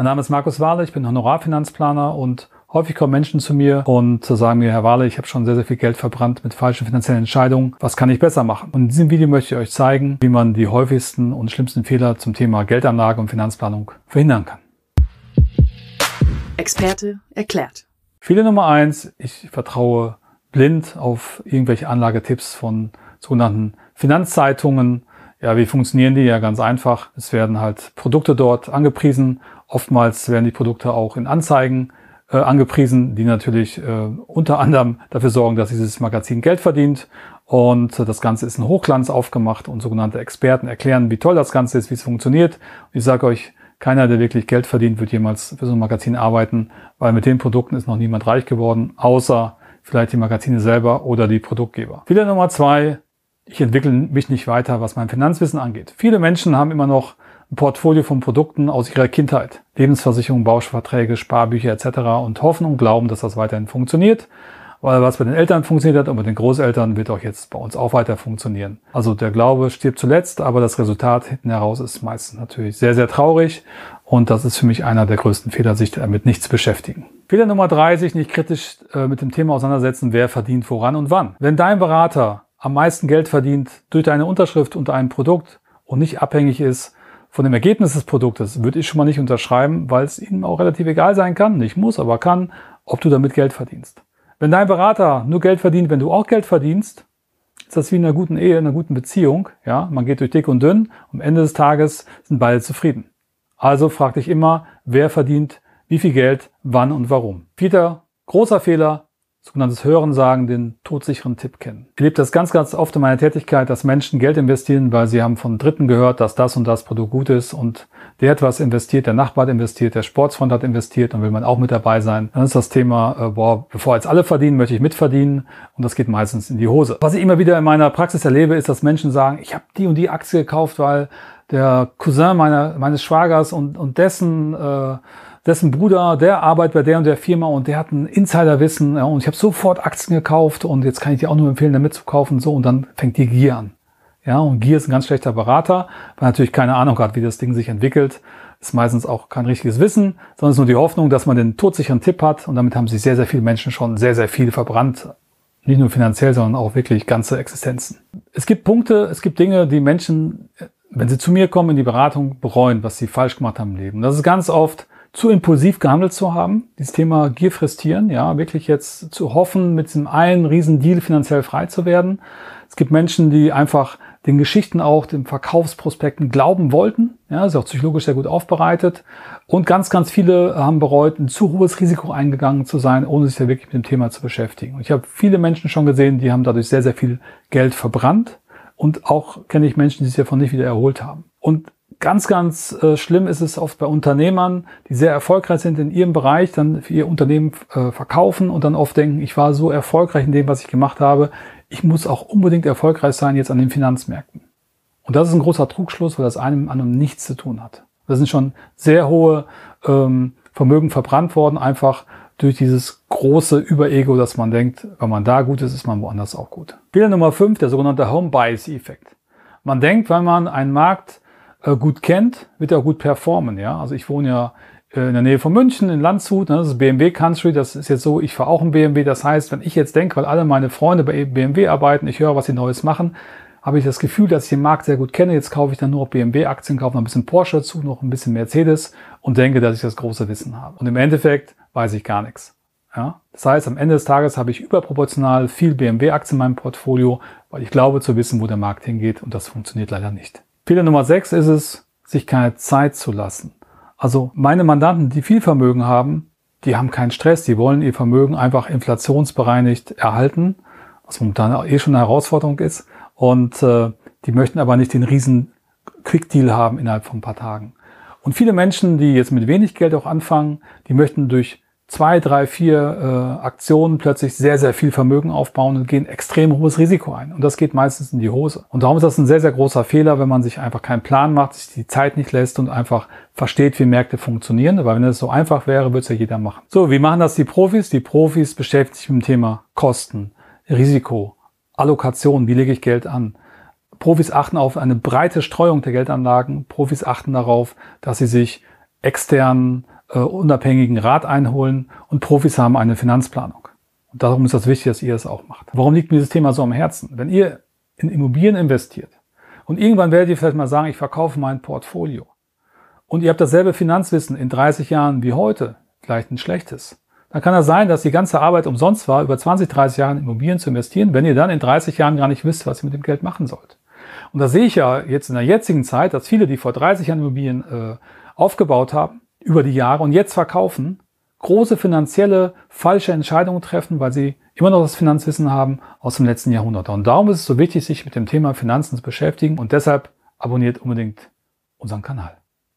Mein Name ist Markus Wahle, ich bin Honorarfinanzplaner und häufig kommen Menschen zu mir und sagen mir, Herr Wahle, ich habe schon sehr, sehr viel Geld verbrannt mit falschen finanziellen Entscheidungen. Was kann ich besser machen? Und in diesem Video möchte ich euch zeigen, wie man die häufigsten und schlimmsten Fehler zum Thema Geldanlage und Finanzplanung verhindern kann. Experte erklärt. Fehler Nummer eins, ich vertraue blind auf irgendwelche Anlagetipps von sogenannten Finanzzeitungen. Ja, wie funktionieren die? Ja, ganz einfach. Es werden halt Produkte dort angepriesen. Oftmals werden die Produkte auch in Anzeigen äh, angepriesen, die natürlich äh, unter anderem dafür sorgen, dass dieses Magazin Geld verdient. Und das Ganze ist in Hochglanz aufgemacht und sogenannte Experten erklären, wie toll das Ganze ist, wie es funktioniert. Und ich sage euch, keiner, der wirklich Geld verdient, wird jemals für so ein Magazin arbeiten, weil mit den Produkten ist noch niemand reich geworden, außer vielleicht die Magazine selber oder die Produktgeber. Fehler Nummer zwei, ich entwickle mich nicht weiter, was mein Finanzwissen angeht. Viele Menschen haben immer noch ein Portfolio von Produkten aus ihrer Kindheit. Lebensversicherung, Bauschverträge, Sparbücher etc. und hoffen und glauben, dass das weiterhin funktioniert. Weil was bei den Eltern funktioniert hat und bei den Großeltern wird auch jetzt bei uns auch weiter funktionieren. Also der Glaube stirbt zuletzt, aber das Resultat hinten heraus ist meistens natürlich sehr, sehr traurig. Und das ist für mich einer der größten Fehler, sich damit nicht zu beschäftigen. Fehler Nummer drei, sich nicht kritisch äh, mit dem Thema auseinandersetzen, wer verdient woran und wann. Wenn dein Berater am meisten Geld verdient durch deine Unterschrift unter einem Produkt und nicht abhängig ist von dem Ergebnis des Produktes, würde ich schon mal nicht unterschreiben, weil es ihnen auch relativ egal sein kann, nicht muss, aber kann, ob du damit Geld verdienst. Wenn dein Berater nur Geld verdient, wenn du auch Geld verdienst, ist das wie in einer guten Ehe, in einer guten Beziehung. Ja, man geht durch dick und dünn. Am Ende des Tages sind beide zufrieden. Also frag dich immer, wer verdient wie viel Geld, wann und warum. Vierter großer Fehler, sogenanntes Hörensagen, den todsicheren Tipp kennen. Ich erlebe das ganz, ganz oft in meiner Tätigkeit, dass Menschen Geld investieren, weil sie haben von Dritten gehört, dass das und das Produkt gut ist und der hat was investiert, der Nachbar hat investiert, der Sportsfreund hat investiert und will man auch mit dabei sein. Dann ist das Thema, äh, boah, bevor jetzt alle verdienen, möchte ich mitverdienen und das geht meistens in die Hose. Was ich immer wieder in meiner Praxis erlebe, ist, dass Menschen sagen, ich habe die und die Aktie gekauft, weil der Cousin meiner, meines Schwagers und, und dessen äh, dessen Bruder, der arbeitet bei der und der Firma und der hat ein Insiderwissen ja, und ich habe sofort Aktien gekauft und jetzt kann ich dir auch nur empfehlen, damit zu kaufen so und dann fängt die Gier an. Ja, und Gier ist ein ganz schlechter Berater, weil natürlich keine Ahnung hat, wie das Ding sich entwickelt. Ist meistens auch kein richtiges Wissen, sondern ist nur die Hoffnung, dass man den todsicheren Tipp hat und damit haben sich sehr, sehr viele Menschen schon sehr, sehr viel verbrannt. Nicht nur finanziell, sondern auch wirklich ganze Existenzen. Es gibt Punkte, es gibt Dinge, die Menschen, wenn sie zu mir kommen in die Beratung, bereuen, was sie falsch gemacht haben im Leben. Das ist ganz oft, zu impulsiv gehandelt zu haben, dieses Thema Gier fristieren, ja, wirklich jetzt zu hoffen, mit diesem einen riesen Deal finanziell frei zu werden. Es gibt Menschen, die einfach den Geschichten auch, den Verkaufsprospekten glauben wollten. Ja, ist auch psychologisch sehr gut aufbereitet. Und ganz, ganz viele haben bereut, ein zu hohes Risiko eingegangen zu sein, ohne sich ja wirklich mit dem Thema zu beschäftigen. Und ich habe viele Menschen schon gesehen, die haben dadurch sehr, sehr viel Geld verbrannt. Und auch kenne ich Menschen, die sich davon nicht wieder erholt haben. Und Ganz, ganz äh, schlimm ist es oft bei Unternehmern, die sehr erfolgreich sind in ihrem Bereich, dann für ihr Unternehmen äh, verkaufen und dann oft denken, ich war so erfolgreich in dem, was ich gemacht habe, ich muss auch unbedingt erfolgreich sein jetzt an den Finanzmärkten. Und das ist ein großer Trugschluss, weil das einem mit anderem nichts zu tun hat. Da sind schon sehr hohe ähm, Vermögen verbrannt worden, einfach durch dieses große Überego, dass man denkt, wenn man da gut ist, ist man woanders auch gut. Fehler Nummer 5, der sogenannte Home Bias Effekt. Man denkt, wenn man einen Markt äh, gut kennt, wird er gut performen. Ja, also ich wohne ja äh, in der Nähe von München, in Landshut, ne, das ist BMW Country, das ist jetzt so, ich fahre auch ein BMW, das heißt, wenn ich jetzt denke, weil alle meine Freunde bei BMW arbeiten, ich höre, was sie Neues machen, habe ich das Gefühl, dass ich den Markt sehr gut kenne, jetzt kaufe ich dann nur BMW-Aktien, kaufe noch ein bisschen Porsche dazu, noch ein bisschen Mercedes und denke, dass ich das große Wissen habe. Und im Endeffekt weiß ich gar nichts. Ja? Das heißt, am Ende des Tages habe ich überproportional viel BMW-Aktien in meinem Portfolio, weil ich glaube zu wissen, wo der Markt hingeht und das funktioniert leider nicht. Fehler Nummer sechs ist es, sich keine Zeit zu lassen. Also meine Mandanten, die viel Vermögen haben, die haben keinen Stress, die wollen ihr Vermögen einfach inflationsbereinigt erhalten, was momentan eh schon eine Herausforderung ist. Und äh, die möchten aber nicht den riesen Quick-Deal haben innerhalb von ein paar Tagen. Und viele Menschen, die jetzt mit wenig Geld auch anfangen, die möchten durch zwei, drei, vier äh, Aktionen plötzlich sehr, sehr viel Vermögen aufbauen und gehen extrem hohes Risiko ein. Und das geht meistens in die Hose. Und darum ist das ein sehr, sehr großer Fehler, wenn man sich einfach keinen Plan macht, sich die Zeit nicht lässt und einfach versteht, wie Märkte funktionieren. Weil wenn es so einfach wäre, würde es ja jeder machen. So, wie machen das die Profis? Die Profis beschäftigen sich mit dem Thema Kosten, Risiko, Allokation, wie lege ich Geld an. Profis achten auf eine breite Streuung der Geldanlagen. Profis achten darauf, dass sie sich externen, äh, unabhängigen Rat einholen und Profis haben eine Finanzplanung. Und darum ist das wichtig, dass ihr es auch macht. Warum liegt mir dieses Thema so am Herzen? Wenn ihr in Immobilien investiert und irgendwann werdet ihr vielleicht mal sagen, ich verkaufe mein Portfolio und ihr habt dasselbe Finanzwissen in 30 Jahren wie heute, vielleicht ein schlechtes, dann kann es sein, dass die ganze Arbeit umsonst war, über 20, 30 Jahre in Immobilien zu investieren, wenn ihr dann in 30 Jahren gar nicht wisst, was ihr mit dem Geld machen sollt. Und da sehe ich ja jetzt in der jetzigen Zeit, dass viele, die vor 30 Jahren Immobilien äh, aufgebaut haben, über die Jahre und jetzt verkaufen, große finanzielle falsche Entscheidungen treffen, weil sie immer noch das Finanzwissen haben aus dem letzten Jahrhundert. Und darum ist es so wichtig, sich mit dem Thema Finanzen zu beschäftigen und deshalb abonniert unbedingt unseren Kanal.